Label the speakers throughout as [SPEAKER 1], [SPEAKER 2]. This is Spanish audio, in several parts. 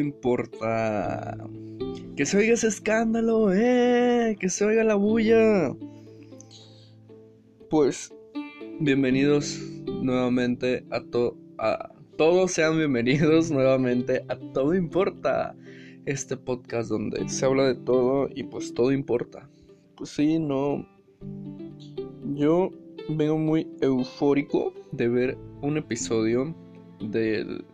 [SPEAKER 1] importa. Que se oiga ese escándalo, eh, que se oiga la bulla. Pues bienvenidos nuevamente a todo a todos sean bienvenidos nuevamente a Todo Importa, este podcast donde se habla de todo y pues todo importa. Pues sí, no yo vengo muy eufórico de ver un episodio del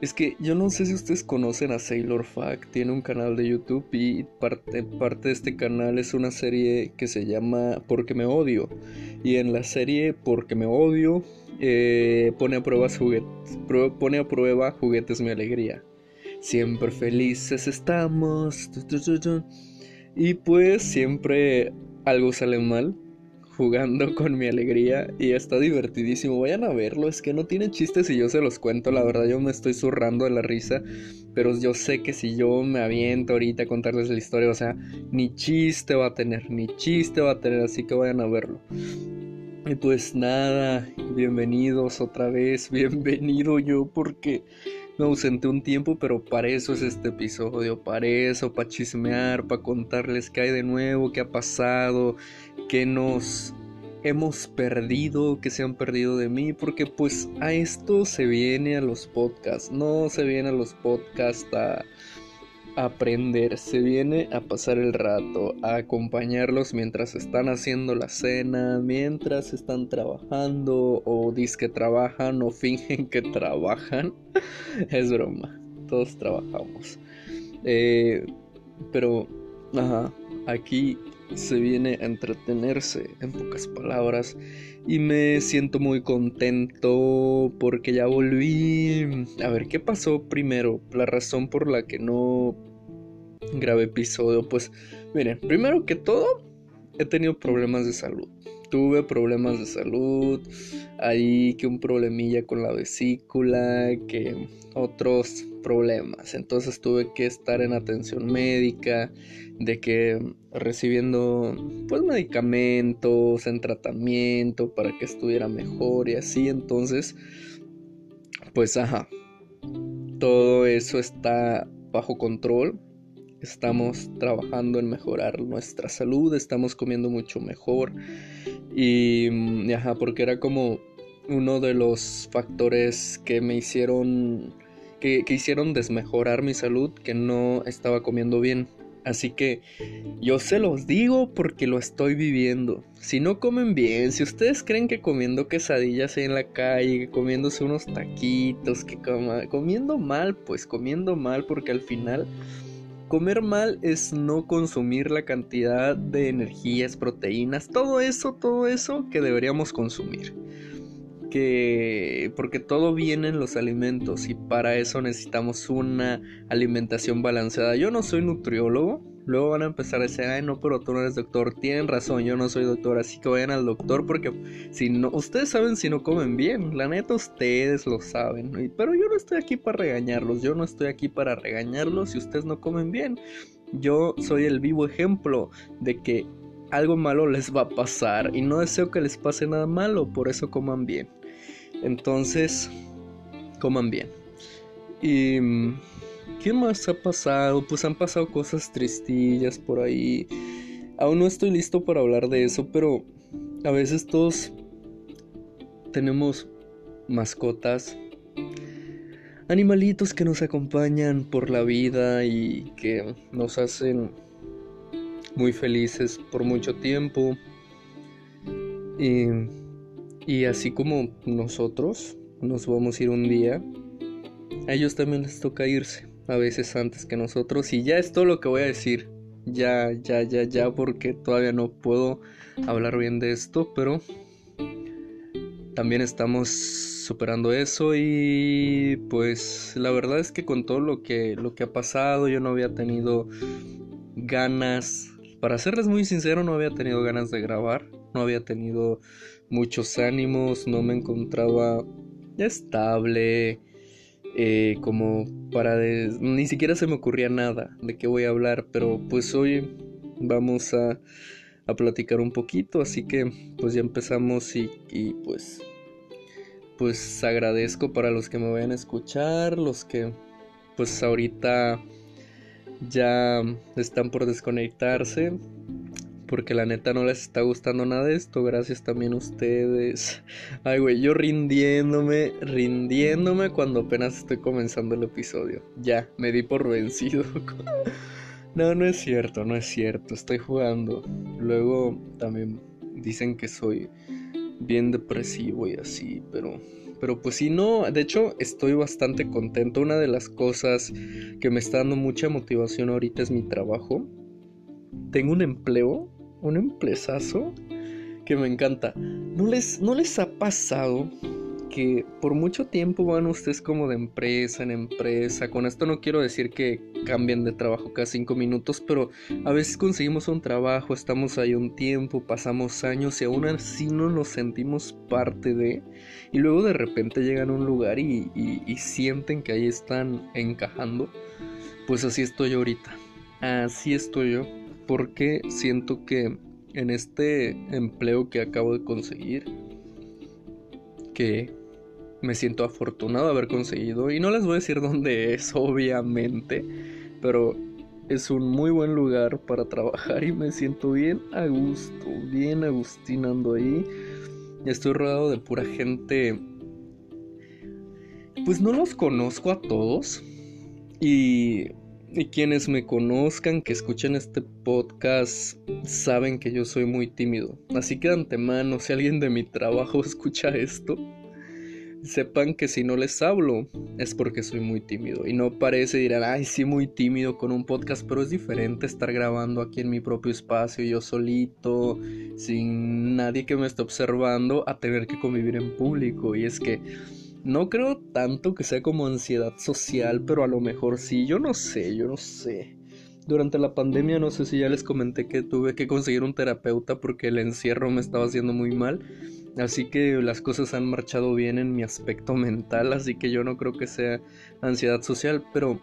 [SPEAKER 1] es que yo no sé si ustedes conocen a Sailor Fact, tiene un canal de YouTube y parte, parte de este canal es una serie que se llama Porque me odio. Y en la serie Porque me odio eh, pone, a prueba juguetes, pone a prueba juguetes mi alegría. Siempre felices estamos. Y pues siempre algo sale mal jugando con mi alegría y está divertidísimo. Vayan a verlo, es que no tiene chistes y yo se los cuento, la verdad yo me estoy zurrando de la risa, pero yo sé que si yo me aviento ahorita a contarles la historia, o sea, ni chiste va a tener, ni chiste va a tener, así que vayan a verlo. Y pues nada, bienvenidos otra vez, bienvenido yo porque me ausenté un tiempo, pero para eso es este episodio, para eso, para chismear, para contarles qué hay de nuevo, qué ha pasado, qué nos hemos perdido, qué se han perdido de mí, porque pues a esto se viene a los podcasts, no se viene a los podcasts a aprender, se viene a pasar el rato, a acompañarlos mientras están haciendo la cena, mientras están trabajando o que trabajan o fingen que trabajan. es broma, todos trabajamos. Eh, pero, ajá, aquí se viene a entretenerse, en pocas palabras. Y me siento muy contento porque ya volví. A ver, ¿qué pasó primero? La razón por la que no grabé episodio. Pues, miren, primero que todo, he tenido problemas de salud. Tuve problemas de salud, ahí que un problemilla con la vesícula, que otros problemas. Entonces tuve que estar en atención médica, de que recibiendo pues medicamentos, en tratamiento para que estuviera mejor y así. Entonces, pues ajá, todo eso está bajo control estamos trabajando en mejorar nuestra salud, estamos comiendo mucho mejor y, ajá, porque era como uno de los factores que me hicieron, que, hicieron desmejorar mi salud, que no estaba comiendo bien. Así que yo se los digo porque lo estoy viviendo. Si no comen bien, si ustedes creen que comiendo quesadillas en la calle, comiéndose unos taquitos, que comiendo mal, pues comiendo mal porque al final Comer mal es no consumir la cantidad de energías, proteínas, todo eso, todo eso que deberíamos consumir. Que porque todo viene en los alimentos y para eso necesitamos una alimentación balanceada. Yo no soy nutriólogo, Luego van a empezar a decir, ay, no, pero tú no eres doctor. Tienen razón, yo no soy doctor, así que vayan al doctor porque si no, ustedes saben si no comen bien, la neta ustedes lo saben. Pero yo no estoy aquí para regañarlos, yo no estoy aquí para regañarlos si ustedes no comen bien. Yo soy el vivo ejemplo de que algo malo les va a pasar y no deseo que les pase nada malo, por eso coman bien. Entonces, coman bien. Y ¿Qué más ha pasado? Pues han pasado cosas tristillas por ahí. Aún no estoy listo para hablar de eso, pero a veces todos tenemos mascotas, animalitos que nos acompañan por la vida y que nos hacen muy felices por mucho tiempo. Y, y así como nosotros nos vamos a ir un día, a ellos también les toca irse a veces antes que nosotros. Y ya es todo lo que voy a decir. Ya, ya, ya, ya, porque todavía no puedo hablar bien de esto, pero también estamos superando eso y pues la verdad es que con todo lo que lo que ha pasado yo no había tenido ganas para serles muy sincero no había tenido ganas de grabar no había tenido muchos ánimos no me encontraba estable eh, como para... Ni siquiera se me ocurría nada de qué voy a hablar, pero pues hoy vamos a, a platicar un poquito, así que pues ya empezamos y, y pues pues agradezco para los que me vayan a escuchar, los que pues ahorita ya están por desconectarse porque la neta no les está gustando nada de esto. Gracias también a ustedes. Ay, güey, yo rindiéndome, rindiéndome cuando apenas estoy comenzando el episodio. Ya, me di por vencido. no, no es cierto, no es cierto. Estoy jugando. Luego también dicen que soy bien depresivo y así, pero pero pues sí, no, de hecho estoy bastante contento. Una de las cosas que me está dando mucha motivación ahorita es mi trabajo. Tengo un empleo, un emplezazo que me encanta. ¿No les, no les ha pasado que por mucho tiempo van ustedes como de empresa en empresa. Con esto no quiero decir que cambien de trabajo cada cinco minutos, pero a veces conseguimos un trabajo, estamos ahí un tiempo, pasamos años y aún así no nos sentimos parte de. Y luego de repente llegan a un lugar y, sienten que ahí están encajando. Pues así estoy ahorita. Así estoy yo. Porque siento que en este empleo que acabo de conseguir, que me siento afortunado de haber conseguido. Y no les voy a decir dónde es, obviamente, pero es un muy buen lugar para trabajar y me siento bien a gusto, bien agustinando ahí. Estoy rodeado de pura gente. Pues no los conozco a todos. Y, y quienes me conozcan, que escuchen este podcast, saben que yo soy muy tímido. Así que de antemano, si alguien de mi trabajo escucha esto, sepan que si no les hablo es porque soy muy tímido. Y no parece, dirán, ay, sí, muy tímido con un podcast, pero es diferente estar grabando aquí en mi propio espacio, yo solito, sin nadie que me esté observando, a tener que convivir en público. Y es que no creo tanto que sea como ansiedad social, pero a lo mejor sí, yo no sé, yo no sé. Durante la pandemia no sé si ya les comenté que tuve que conseguir un terapeuta porque el encierro me estaba haciendo muy mal. Así que las cosas han marchado bien en mi aspecto mental, así que yo no creo que sea ansiedad social, pero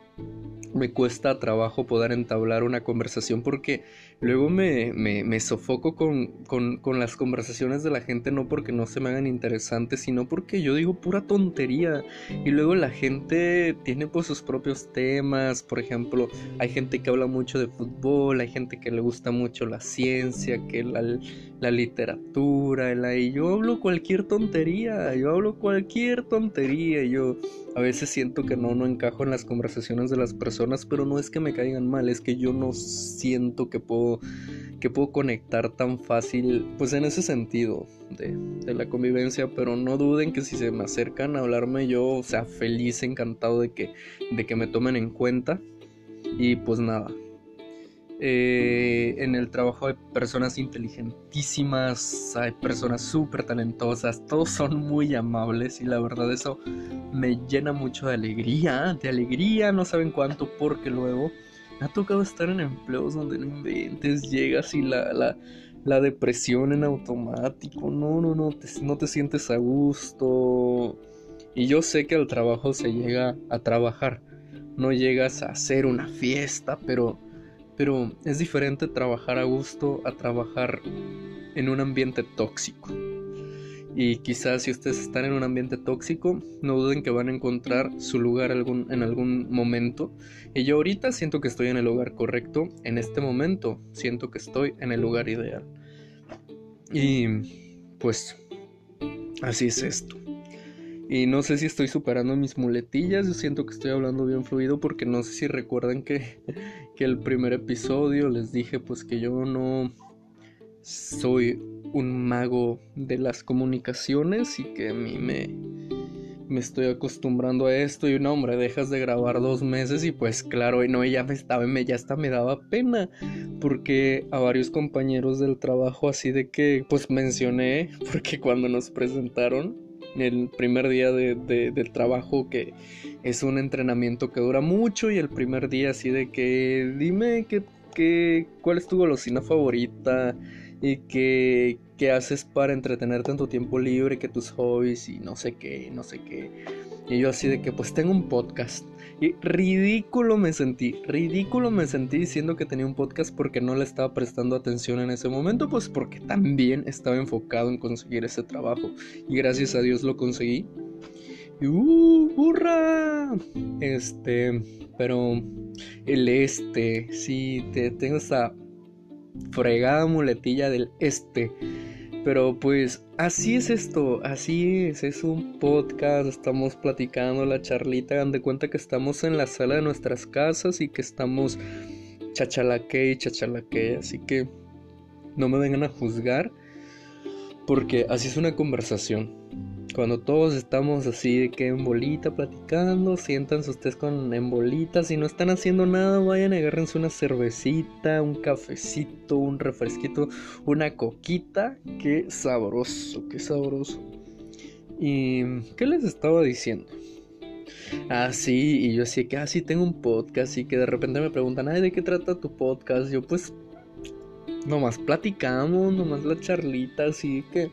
[SPEAKER 1] me cuesta trabajo poder entablar una conversación porque luego me, me, sofoco con, con, las conversaciones de la gente, no porque no se me hagan interesantes, sino porque yo digo pura tontería. Y luego la gente tiene pues sus propios temas, por ejemplo, hay gente que habla mucho de fútbol, hay gente que le gusta mucho la ciencia, que la, la literatura, el, y yo hablo cualquier tontería, yo hablo cualquier tontería, yo a veces siento que no, no encajo en las conversaciones de las personas, pero no es que me caigan mal, es que yo no siento que puedo, que puedo conectar tan fácil, pues en ese sentido de, de la convivencia, pero no duden que si se me acercan a hablarme yo, sea, feliz, encantado de que, de que me tomen en cuenta. Y pues nada, eh, en el trabajo hay personas inteligentísimas, hay personas súper talentosas, todos son muy amables y la verdad eso me llena mucho de alegría, de alegría, no saben cuánto, porque luego me ha tocado estar en empleos donde no inventes, llegas y la, la, depresión en automático, no, no, no, no te sientes a gusto. Y yo sé que al trabajo se llega a trabajar, no llegas a hacer una fiesta, pero pero es diferente trabajar a gusto a trabajar en un ambiente tóxico. Y quizás si ustedes están en un ambiente tóxico, no duden que van a encontrar su lugar en algún momento. Y yo ahorita siento que estoy en el lugar correcto. En este momento siento que estoy en el lugar ideal. Y pues así es esto. Y no sé si estoy superando mis muletillas, yo siento que estoy hablando bien fluido porque no sé si recuerdan que, que el primer episodio les dije pues que yo no soy un mago de las comunicaciones y que a mí me, me estoy acostumbrando a esto. Y no hombre dejas de grabar dos meses y pues claro y no ya me estaba me ya hasta me daba pena porque a varios compañeros del trabajo así de que pues mencioné porque cuando nos presentaron el primer día de, del trabajo que es un entrenamiento que dura mucho y el primer día así de que dime que, que cuál es tu golosina favorita y que, qué haces para entretenerte en tu tiempo libre, que tus hobbies y no sé qué, no sé qué. Y yo así de que pues tengo un podcast. Y ridículo me sentí, ridículo me sentí diciendo que tenía un podcast porque no le estaba prestando atención en ese momento, pues porque también estaba enfocado en conseguir ese trabajo. Y gracias a Dios lo conseguí. Y ¡uh! ¡Burra! Este. Pero el este, sí, te, tengo esa fregada muletilla del este. Pero pues así es esto, así es, es un podcast, estamos platicando la charlita, dan de cuenta que estamos en la sala de nuestras casas y que estamos chachalaque y chachalaque, así que no me vengan a juzgar porque así es una conversación. Cuando todos estamos así de que en bolita platicando, siéntanse ustedes con en bolita. Si no están haciendo nada, vayan agárrense una cervecita, un cafecito, un refresquito, una coquita. Qué sabroso, qué sabroso. ¿Y qué les estaba diciendo? Ah, sí, y yo así que, ah, sí, tengo un podcast y que de repente me preguntan, ay, ¿de qué trata tu podcast? Yo pues, nomás platicamos, nomás la charlita, así que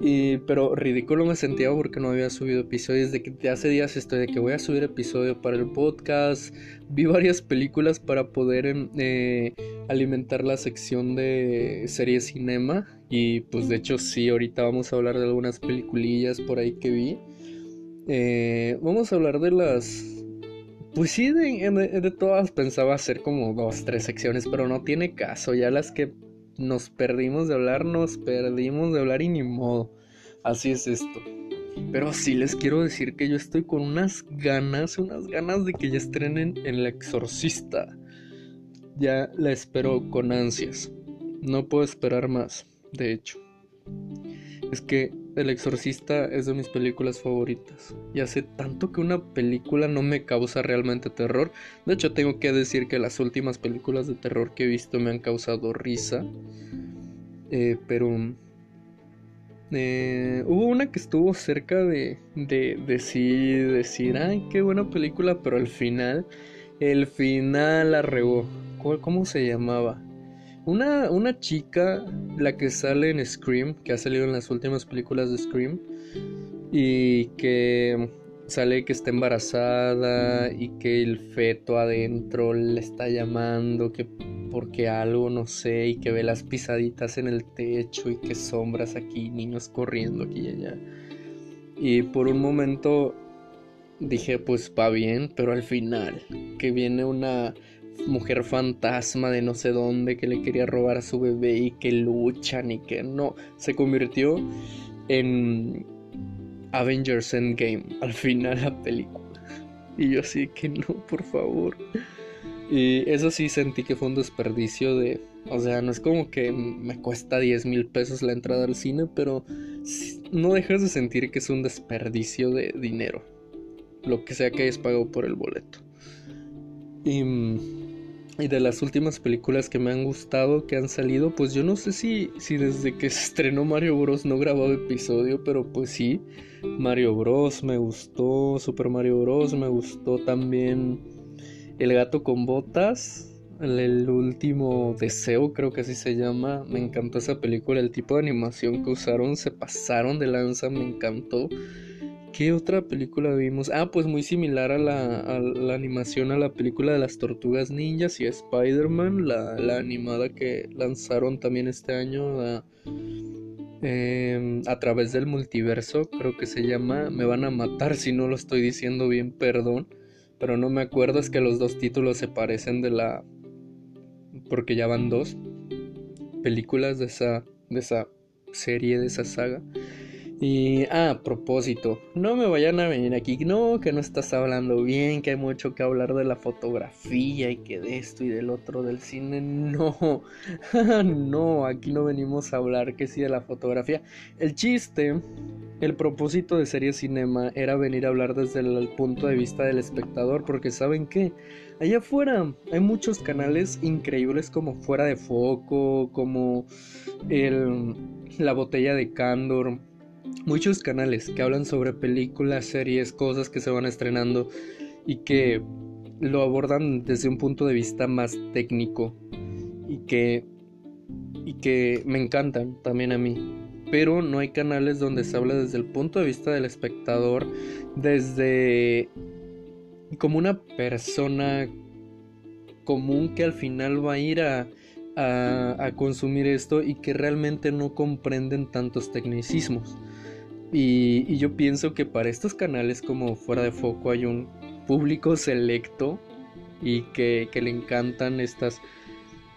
[SPEAKER 1] y, pero ridículo me sentía porque no había subido episodios. De que hace días estoy de que voy a subir episodio para el podcast. Vi varias películas para poder em, eh, alimentar la sección de series cinema. Y pues de hecho sí, ahorita vamos a hablar de algunas peliculillas por ahí que vi. Eh, vamos a hablar de las... Pues sí, de, de todas pensaba hacer como dos, tres secciones, pero no tiene caso. Ya las que nos perdimos de hablar, nos perdimos de hablar y ni modo. Así es esto. Pero sí les quiero decir que yo estoy con unas ganas, unas ganas de que ya estrenen El Exorcista. Ya la espero con ansias. No puedo esperar más, de hecho. Es que El Exorcista es de mis películas favoritas. Y hace tanto que una película no me causa realmente terror. De hecho, tengo que decir que las últimas películas de terror que he visto me han causado risa. Eh, pero eh, hubo una que estuvo cerca de, de, decir, decir, ay, qué buena película, pero al final, el final la regó. ¿Cómo se llamaba? Una, una chica, la que sale en Scream, que ha salido en las últimas películas de Scream, y que sale que está embarazada y que el feto adentro le está llamando, que porque algo, no sé, y que ve las pisaditas en el techo y que sombras aquí, niños corriendo aquí y allá. Y por un momento dije, pues va bien, pero al final, que viene una mujer fantasma de no sé dónde que le quería robar a su bebé y que luchan y que no, se convirtió en Avengers Endgame al final la película. Y yo así que no, por favor. Y eso sí sentí que fue un desperdicio de... O sea, no es como que me cuesta 10 mil pesos la entrada al cine, pero no dejas de sentir que es un desperdicio de dinero. Lo que sea que hayas pagado por el boleto. Y de las últimas películas que me han gustado, que han salido, pues yo no sé si, si desde que se estrenó Mario Bros. no he grabado episodio, pero pues sí, Mario Bros. me gustó, Super Mario Bros. me gustó también El gato con botas, el último deseo creo que así se llama, me encantó esa película, el tipo de animación que usaron, se pasaron de lanza, me encantó. ¿Qué otra película vimos? Ah, pues muy similar a la, animación a la película de las tortugas ninjas y a Spider-Man, la, animada que lanzaron también este año em, a través del multiverso, creo que se llama Me van a matar si no lo estoy diciendo bien, perdón, pero no me acuerdo, es que los dos títulos se parecen de la... porque ya van dos películas de esa, de esa serie, de esa saga. Y, ah, a propósito, no me vayan a venir aquí, no, que no estás hablando bien, que hay mucho que hablar de la fotografía y que de esto y del otro del cine, no, no, aquí no venimos a hablar que sí de la fotografía. El chiste, el propósito de Serie Cinema era venir a hablar desde el punto de vista del espectador, porque saben qué, allá afuera hay muchos canales increíbles como Fuera de Foco, como la botella de Candor muchos canales que hablan sobre películas, series, cosas que se van estrenando y que lo abordan desde un punto de vista más técnico y que y que me encantan también a mí. Pero no hay canales donde se habla desde el punto de vista del espectador, desde como una persona común que al final va a ir a, a consumir esto y que realmente no comprenden tantos tecnicismos. Y, yo pienso que para estos canales como Fuera de Foco hay un público selecto y que, le encantan estas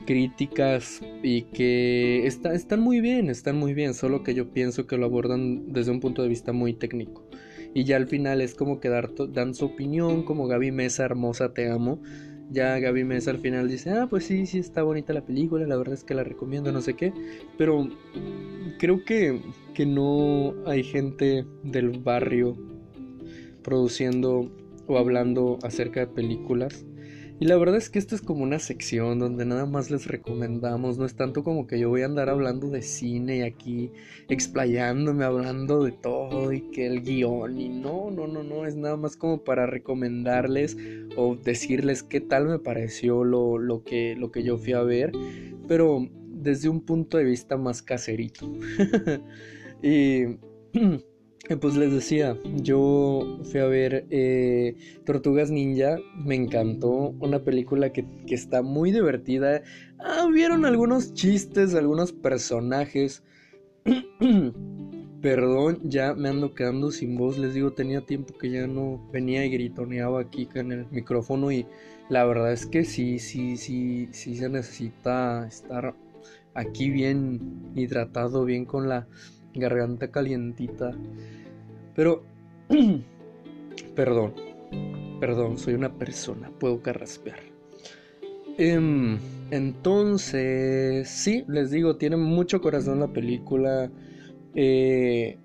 [SPEAKER 1] críticas y que están muy bien, están muy bien, solo que yo pienso que lo abordan desde un punto de vista muy técnico. Y ya al final es como que dan su opinión, como Gaby Mesa, hermosa, te amo. Ya Gaby Mesa al final dice, ah, pues sí, sí, está bonita la película, la verdad es que la recomiendo, no sé qué. Pero creo que, que no hay gente del barrio produciendo o hablando acerca de películas y la verdad es que esto es como una sección donde nada más les recomendamos, no es tanto como que yo voy a andar hablando de cine y aquí explayándome, hablando de todo y que el guion y no, no, no, no, es nada más como para recomendarles o decirles qué tal me pareció lo, lo, que, lo que yo fui a ver, pero desde un punto de vista más caserito. y... Pues les decía, yo fui a ver eh, Tortugas Ninja, me encantó, una película que, está muy divertida. Ah, vieron algunos chistes, algunos personajes. Perdón, ya me ando quedando sin voz, les digo, tenía tiempo que ya no venía y gritoneaba aquí en el micrófono y la verdad es que sí, sí, sí, sí se necesita estar aquí bien hidratado, bien con la garganta calientita. Pero, perdón, perdón, soy una persona, puedo carraspear. Em, entonces, sí, les digo, tiene mucho corazón la película. Eh,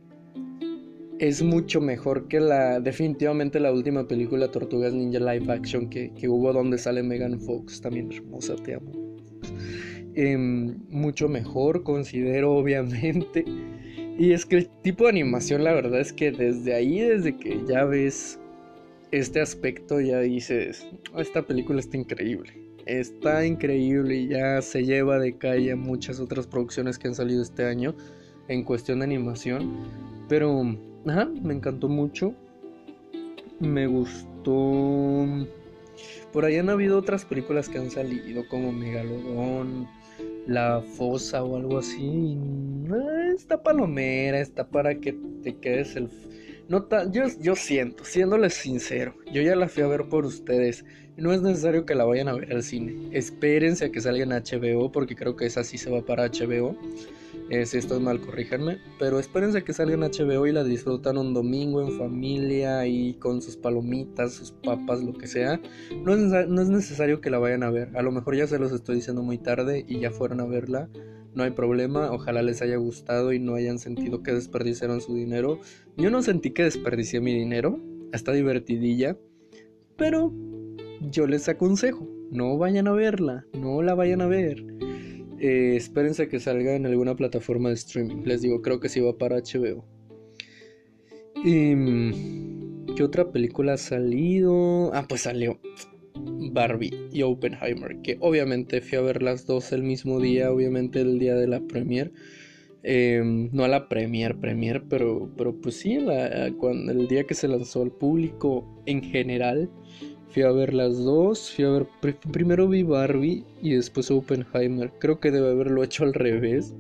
[SPEAKER 1] es mucho mejor que la, definitivamente la última película Tortugas Ninja Live Action que, hubo donde sale Megan Fox, también hermosa, te amo. Em, mucho mejor, considero obviamente. Y es que el tipo de animación, la verdad es que desde ahí, desde que ya ves este aspecto, ya dices, esta película está increíble. Está increíble y ya se lleva de calle muchas otras producciones que han salido este año en cuestión de animación. Pero, ajá, me encantó mucho. Me gustó. Por ahí han habido otras películas que han salido como Megalodón la fosa o algo así. Está palomera, está para que te quedes el... No yo, yo siento, siéndoles sincero, yo ya la fui a ver por ustedes. No es necesario que la vayan a ver al cine. Espérense a que salga en HBO, porque creo que esa sí se va para HBO. Eh, si estoy mal, corríjanme. Pero espérense a que salga en HBO y la disfrutan un domingo en familia y con sus palomitas, sus papas, lo que sea. No es, no es necesario que la vayan a ver. A lo mejor ya se los estoy diciendo muy tarde y ya fueron a verla. No hay problema. Ojalá les haya gustado y no hayan sentido que desperdiciaron su dinero. Yo no sentí que desperdicié mi dinero. Está divertidilla. Pero yo les aconsejo. No vayan a verla. No la vayan a ver. Eh, espérense que salga en alguna plataforma de streaming. Les digo, creo que sí va para HBO. Mm, ¿Qué otra película ha salido? Ah, pues salió Barbie y Oppenheimer. Que obviamente fui a ver las dos el mismo día, obviamente el día de la premiere. Em, no a la premier, premier, pero, pero pues sí, cuando, el día que se lanzó al público en general. Fui a ver las dos, fui a ver, primero vi Barbie y después Oppenheimer. Creo que debe haberlo hecho al revés,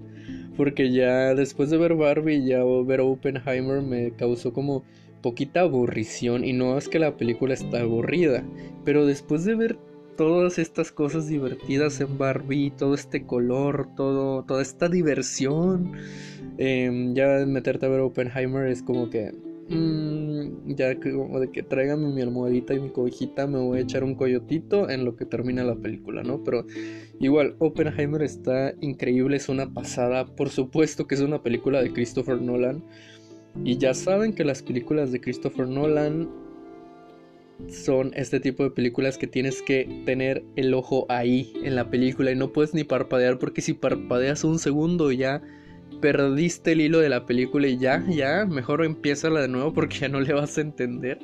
[SPEAKER 1] porque ya después de ver Barbie ya ver Oppenheimer me causó como poquita aburrición y no es que la película está aburrida, pero después de ver todas estas cosas divertidas en Barbie, todo este color, todo, toda esta diversión, em, ya meterte a ver Oppenheimer es como que Mm, ya como de que tráigame mi almohadita y mi cobijita, me voy a echar un coyotito en lo que termina la película, ¿no? Pero igual, Oppenheimer está increíble, es una pasada. Por supuesto que es una película de Christopher Nolan. Y ya saben que las películas de Christopher Nolan son este tipo de películas que tienes que tener el ojo ahí en la película y no puedes ni parpadear porque si parpadeas un segundo ya perdiste el hilo de la película y ya, ya, mejor empieza la de nuevo porque ya no le vas a entender.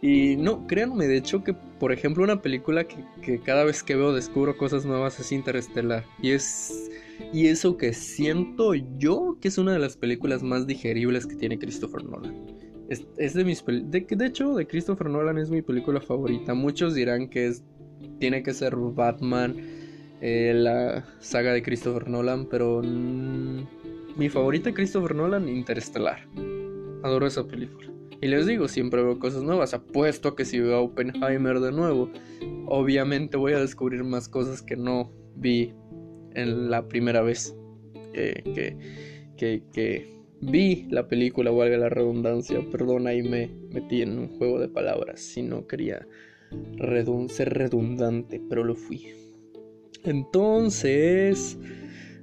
[SPEAKER 1] Y no, créanme, de hecho que, por ejemplo, una película que, cada vez que veo descubro cosas nuevas es Interestelar. Y es... Y eso que siento yo que es una de las películas más digeribles que tiene Christopher Nolan. Es, de mis de, de hecho, de Christopher Nolan es mi película favorita. Muchos dirán que es, tiene que ser Batman, eh, la saga de Christopher Nolan, pero mi favorita Christopher Nolan, Interestelar. Adoro esa película. Y les digo, siempre veo cosas nuevas. Apuesto que si veo Oppenheimer de nuevo, obviamente voy a descubrir más cosas que no vi en la primera vez que, que, vi la película, valga la redundancia. Perdón, ahí me metí en un juego de palabras. Si no quería ser redundante, pero lo fui. Entonces,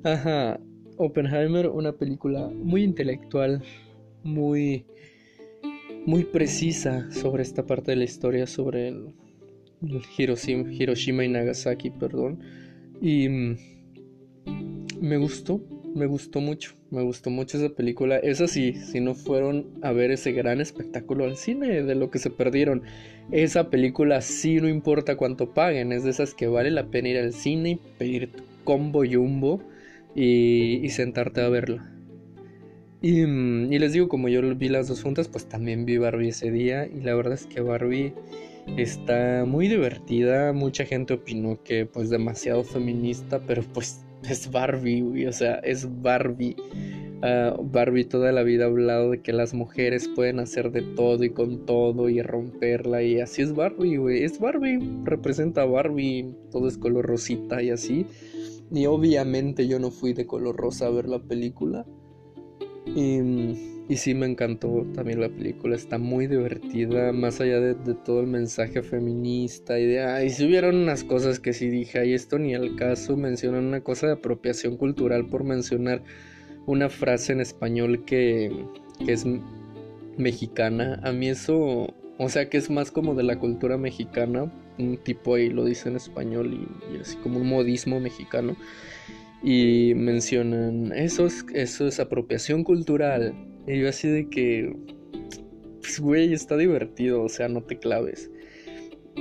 [SPEAKER 1] ajá, Oppenheimer, una película muy intelectual, muy, muy precisa sobre esta parte de la historia, sobre el, Hiroshima, Hiroshima y Nagasaki, perdón. Y mm, me gustó, me gustó mucho, me gustó mucho esa película. Es así, si no fueron a ver ese gran espectáculo al cine de lo que se perdieron, esa película sí no importa cuánto paguen, es de esas que vale la pena ir al cine y pedir combo jumbo y, sentarte a verla. Mm, y, les digo, como yo vi las dos juntas, pues también vi Barbie ese día y la verdad es que Barbie está muy divertida. Mucha gente opinó que pues demasiado feminista, pero pues es Barbie, o sea, es Barbie. Ah, Barbie toda la vida ha hablado de que las mujeres pueden hacer de todo y con todo y romperla y así es Barbie, güey. Es Barbie, representa a Barbie, todo es color rosita y así. Y obviamente yo no fui de color rosa a ver la película. Y, y sí me encantó también la película, está muy divertida, más allá de, todo el mensaje feminista y de, ay, si hubieron unas cosas que sí dije, ay, esto ni al caso, mencionan una cosa de apropiación cultural por mencionar una frase en español que, que es mexicana, a mí eso, o sea que es más como de la cultura mexicana, un tipo ahí lo dice en español y, así como un modismo mexicano. Y mencionan, eso es, eso es apropiación cultural. Y yo así de que, pues güey, está divertido, o sea, no te claves.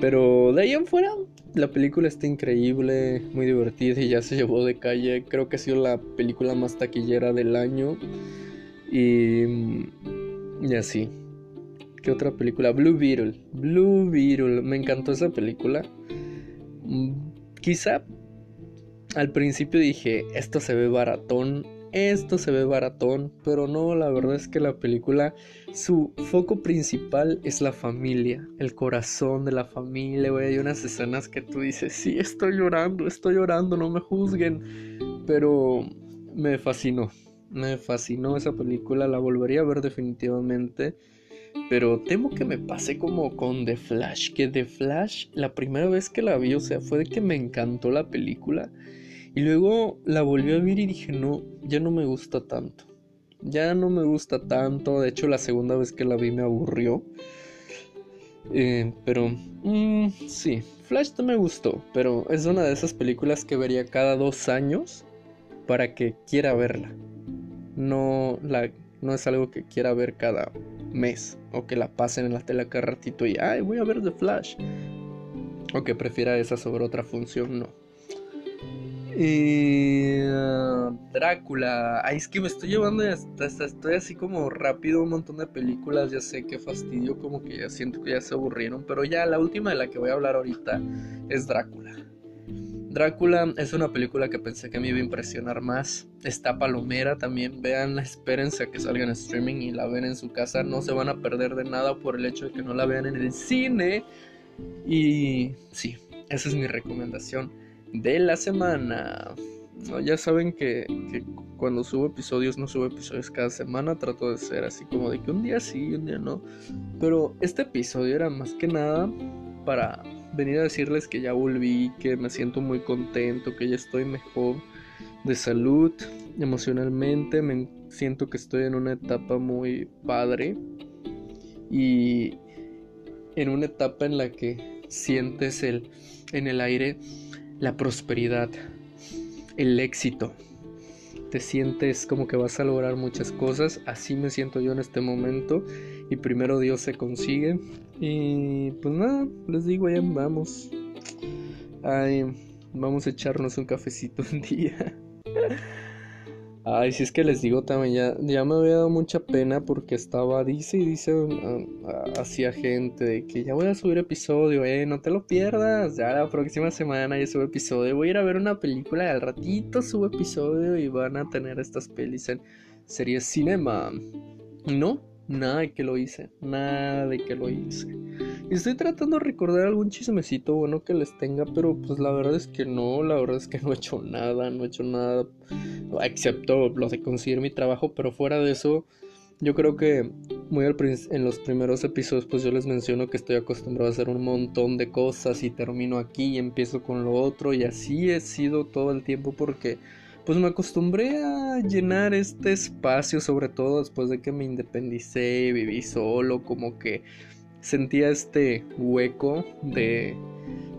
[SPEAKER 1] Pero de ahí en fuera, la película está increíble, muy divertida y ya se llevó de calle. Creo que ha sido la película más taquillera del año. Y, y así. ¿Qué otra película? Blue Beetle. Blue Beetle. Me encantó esa película. Mm, quizá al principio dije, esto se ve baratón, esto se ve baratón, pero no, la verdad es que la película, su foco principal es la familia, el corazón de la familia, güey, hay unas escenas que tú dices, sí, estoy llorando, estoy llorando, no me juzguen, pero me fascinó, me fascinó esa película, la volvería a ver definitivamente. Pero temo que me pase como con The Flash, que The Flash, la primera vez que la vi, o sea, fue de que me encantó la película. Y luego la volví a ver y dije, no, ya no me gusta tanto. Ya no me gusta tanto. De hecho, la segunda vez que la vi me aburrió. Eh, pero, mm, sí, Flash no me gustó. Pero es una de esas películas que vería cada dos años para que quiera verla. No, la, no es algo que quiera ver cada mes o que la pasen en la tele cada ratito y ay voy a ver The Flash o que prefiera esa sobre otra función no uh, Drácula ay es que me estoy llevando hasta, estoy así como rápido un montón de películas ya sé que fastidio como que ya siento que ya se aburrieron pero ya la última de la que voy a hablar ahorita es Drácula Drácula es una película que pensé que me iba a impresionar más. Está palomera también. Veanla, espérense a que salga en streaming y la ven en su casa. No se van a perder de nada por el hecho de que no la vean en el cine. Y sí, esa es mi recomendación de la semana. ya saben que, cuando subo episodios, no subo episodios cada semana. Trato de ser así como de que un día sí, un día no. Pero este episodio era más que nada para venir a decirles que ya volví, que me siento muy contento, que ya estoy mejor de salud, emocionalmente, me siento que estoy en una etapa muy padre y en una etapa en la que sientes el en el aire la prosperidad, el éxito. Te sientes como que vas a lograr muchas cosas, así me siento yo en este momento y primero Dios se consigue. Y pues nada, les digo, ya vamos. Ay, vamos a echarnos un cafecito un día. Ay, si es que les digo también, ya, ya me había dado mucha pena porque estaba, dice y dice hacia gente de que ya voy a subir episodio, eh, no te lo pierdas, ya la próxima semana ya subo episodio, voy a ir a ver una película, al ratito subo episodio y van a tener estas pelis en series cinema. No, Nada de que lo hice, nada de que lo hice. Estoy tratando de recordar algún chismecito bueno que les tenga, pero pues la verdad es que no, la verdad es que no he hecho nada, no he hecho nada, excepto lo de conseguir mi trabajo, pero fuera de eso, yo creo que muy al en los primeros episodios pues yo les menciono que estoy acostumbrado a hacer un montón de cosas y termino aquí y empiezo con lo otro y así he sido todo el tiempo porque pues me acostumbré a llenar este espacio, sobre todo después de que me independicé viví solo, como que sentía este hueco de,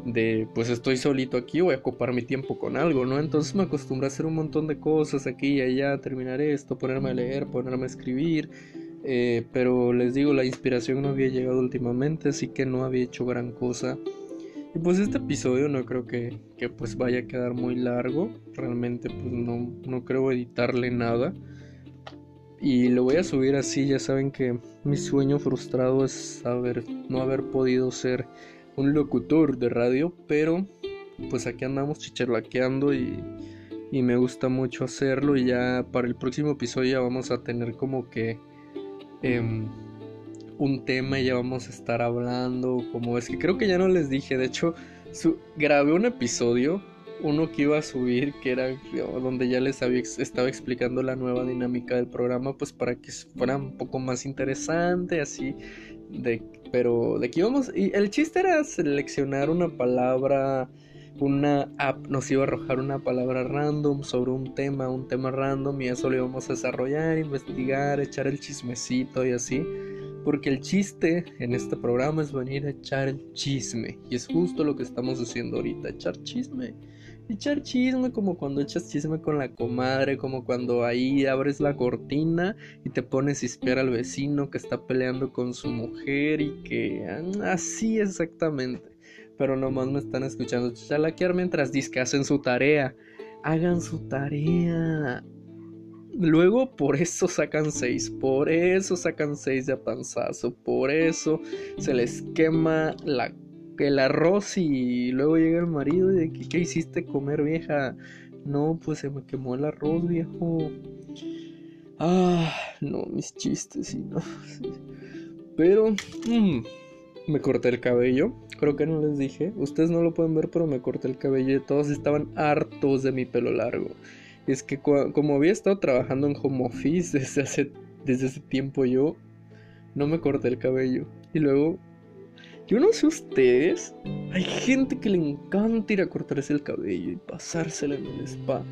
[SPEAKER 1] de, pues estoy solito aquí, voy a ocupar mi tiempo con algo, ¿no? Entonces me acostumbré a hacer un montón de cosas aquí y allá, terminar esto, ponerme a leer, ponerme a escribir. Eh, pero les digo, la inspiración no había llegado últimamente, así que no había hecho gran cosa. Y pues este episodio no creo que, pues vaya a quedar muy largo. Realmente pues no, no creo editarle nada. Y lo voy a subir así, ya saben que mi sueño frustrado es no haber podido ser un locutor de radio, pero pues aquí andamos chicharlaqueando y, y me gusta mucho hacerlo y ya para el próximo episodio ya vamos a tener como que... Em, un tema y ya vamos a estar hablando. Como es que creo que ya no les dije. De hecho, grabé un episodio. Uno que iba a subir, que era donde ya les había estaba explicando la nueva dinámica del programa, pues para que fuera un poco más interesante, así. De, pero de que íbamos. Y el chiste era seleccionar una palabra una app nos iba a arrojar una palabra random sobre un tema, un tema random y eso lo íbamos a desarrollar, investigar, echar el chismecito y así. Porque el chiste en este programa es venir a echar el chisme. Y es justo lo que estamos haciendo ahorita, echar chisme. Echar chisme como cuando echas chisme con la comadre, como cuando ahí abres la cortina y te pones a espiar al vecino que está peleando con su mujer y que ah, así exactamente. Pero nomás me están escuchando chalaquear mientras que hacen su tarea. Hagan su tarea. Luego por eso sacan seis, por eso sacan seis de panzazo, por eso se les quema la, el arroz y luego llega el marido y de que, ¿qué hiciste comer vieja? No, pues se me quemó el arroz viejo. Ah, no, mis chistes y no. Pero mm, me corté el cabello. Creo que no les dije. Ustedes no lo pueden ver, pero me corté el cabello y todos estaban hartos de mi pelo largo es que como había estado trabajando en home office desde hace, desde ese tiempo yo, no me corté el cabello. Y luego, yo no sé ustedes, hay gente que le encanta ir a cortarse el cabello y pasárselo en el spa.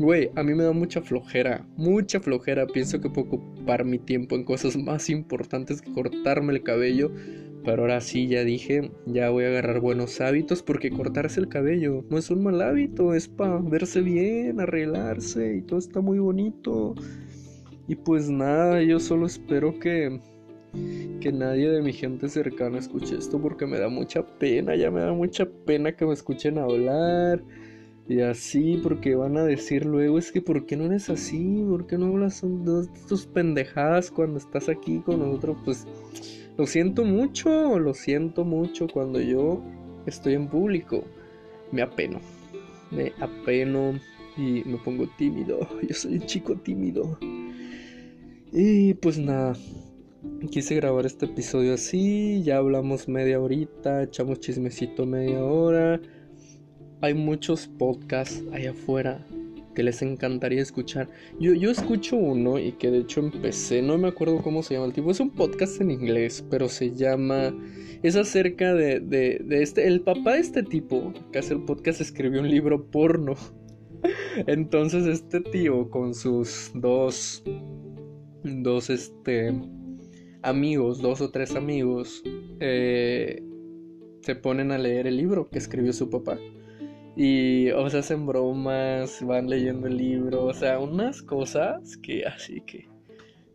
[SPEAKER 1] Güey, a mí me da mucha flojera, mucha flojera. Pienso que puedo ocupar mi tiempo en cosas más importantes que cortarme el cabello. Pero ahora sí, ya dije, ya voy a agarrar buenos hábitos porque cortarse el cabello no es un mal hábito, es para verse bien, arreglarse y todo está muy bonito. Y pues nada, yo solo espero que que nadie de mi gente cercana escuche esto porque me da mucha pena, ya me da mucha pena que me escuchen hablar y así porque van a decir luego es que ¿por qué no eres así? ¿Por qué no hablas tus pendejadas cuando estás aquí con nosotros? Pues lo siento mucho, lo siento mucho cuando yo estoy en público. Me apeno. Me apeno y me pongo tímido. Yo soy un chico tímido. Y pues nada. Quise grabar este episodio así. Ya hablamos media horita. Echamos chismecito media hora. Hay muchos podcasts allá afuera que les encantaría escuchar. Yo, yo escucho uno y que de hecho empecé, no me acuerdo cómo se llama el tipo, es un podcast en inglés, pero se llama... Es acerca de, de, de este... El papá de este tipo que hace el podcast escribió un libro porno. Entonces este tío con sus dos... Dos, este... Amigos, dos o tres amigos, eh, se ponen a leer el libro que escribió su papá. Y o hacen bromas, van leyendo el libro, o sea, unas cosas que así que...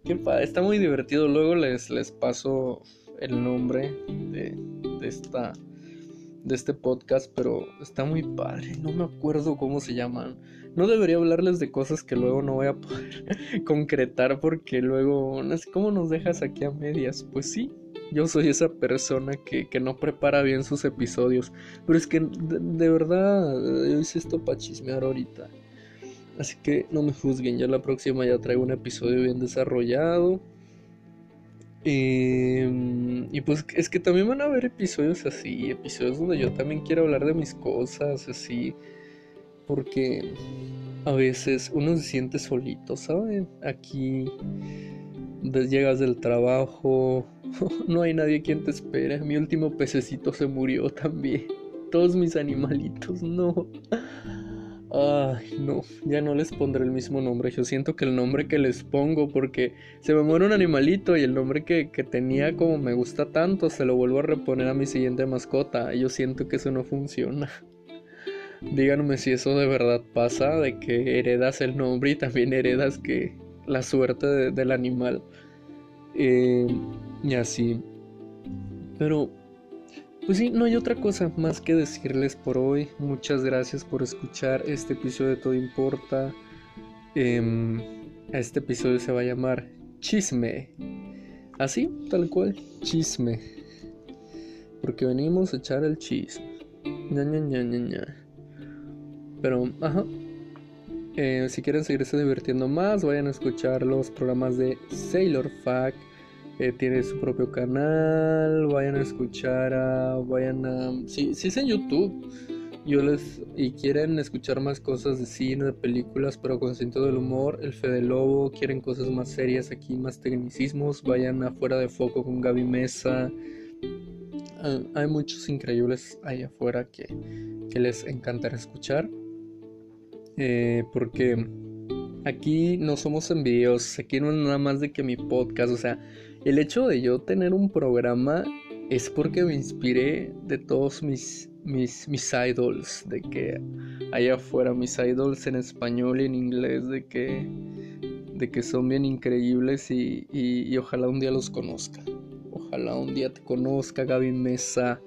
[SPEAKER 1] Que está muy divertido. Luego les, les paso el nombre de, de, esta, de este podcast, pero está muy padre. No me acuerdo cómo se llaman. No debería hablarles de cosas que luego no voy a poder concretar porque luego, ¿cómo nos dejas aquí a medias? Pues sí, yo soy esa persona que, no prepara bien sus episodios. Pero es que de, verdad, yo hice esto para chismear ahorita. Así que no me juzguen, ya la próxima ya traigo un episodio bien desarrollado. Em, y pues es que también van a haber episodios así, episodios donde yo también quiero hablar de mis cosas, así, porque a veces uno se siente solito, ¿saben? Aquí llegas del trabajo, no hay nadie quien te espere. Mi último pececito se murió también. Todos mis animalitos, no. Ay, no, ya no les pondré el mismo nombre. Yo siento que el nombre que les pongo, porque se me muere un animalito y el nombre que, tenía como me gusta tanto, se lo vuelvo a reponer a mi siguiente mascota. Yo siento que eso no funciona. Díganme si eso de verdad pasa, de que heredas el nombre y también heredas que la suerte del animal. Eh, y así. Pero pues sí, no hay otra cosa más que decirles por hoy. Muchas gracias por escuchar este episodio de Todo Importa. Em, este episodio se va a llamar Chisme. Así, tal cual, chisme. Porque venimos a echar el chisme. Ña, Ña, Ña, Ña, Pero, ajá. Eh, si quieren seguirse divirtiendo más, vayan a escuchar los programas de Sailor Fact eh, tiene su propio canal, vayan a escuchar a, vayan a, si, si es en YouTube, yo les, y quieren escuchar más cosas de cine, de películas, pero con sentido del humor, el Fede Lobo, quieren cosas más serias aquí, más tecnicismos, vayan afuera de foco con Gaby Mesa, ah, hay muchos increíbles ahí afuera que, que les encantará escuchar, eh, porque aquí no somos envidiosos, aquí no es nada más de que mi podcast, o sea, el hecho de yo tener un programa es porque me inspiré de todos mis, mis, mis idols, de que allá afuera mis idols en español y en inglés, de que, de que son bien increíbles y, y, ojalá un día los conozca. Ojalá un día te conozca Gaby Mesa.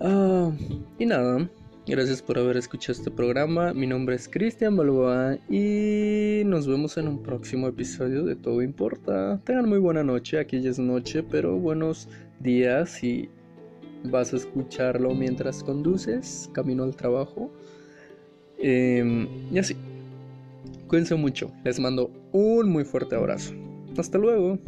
[SPEAKER 1] Ah, y nada. Gracias por haber escuchado este programa. Mi nombre es Cristian Balboa y nos vemos en un próximo episodio de Todo Importa. Tengan muy buena noche, aquí ya es noche, pero buenos días si vas a escucharlo mientras conduces, camino al trabajo. Em, y así. Cuídense mucho, les mando un muy fuerte abrazo. Hasta luego.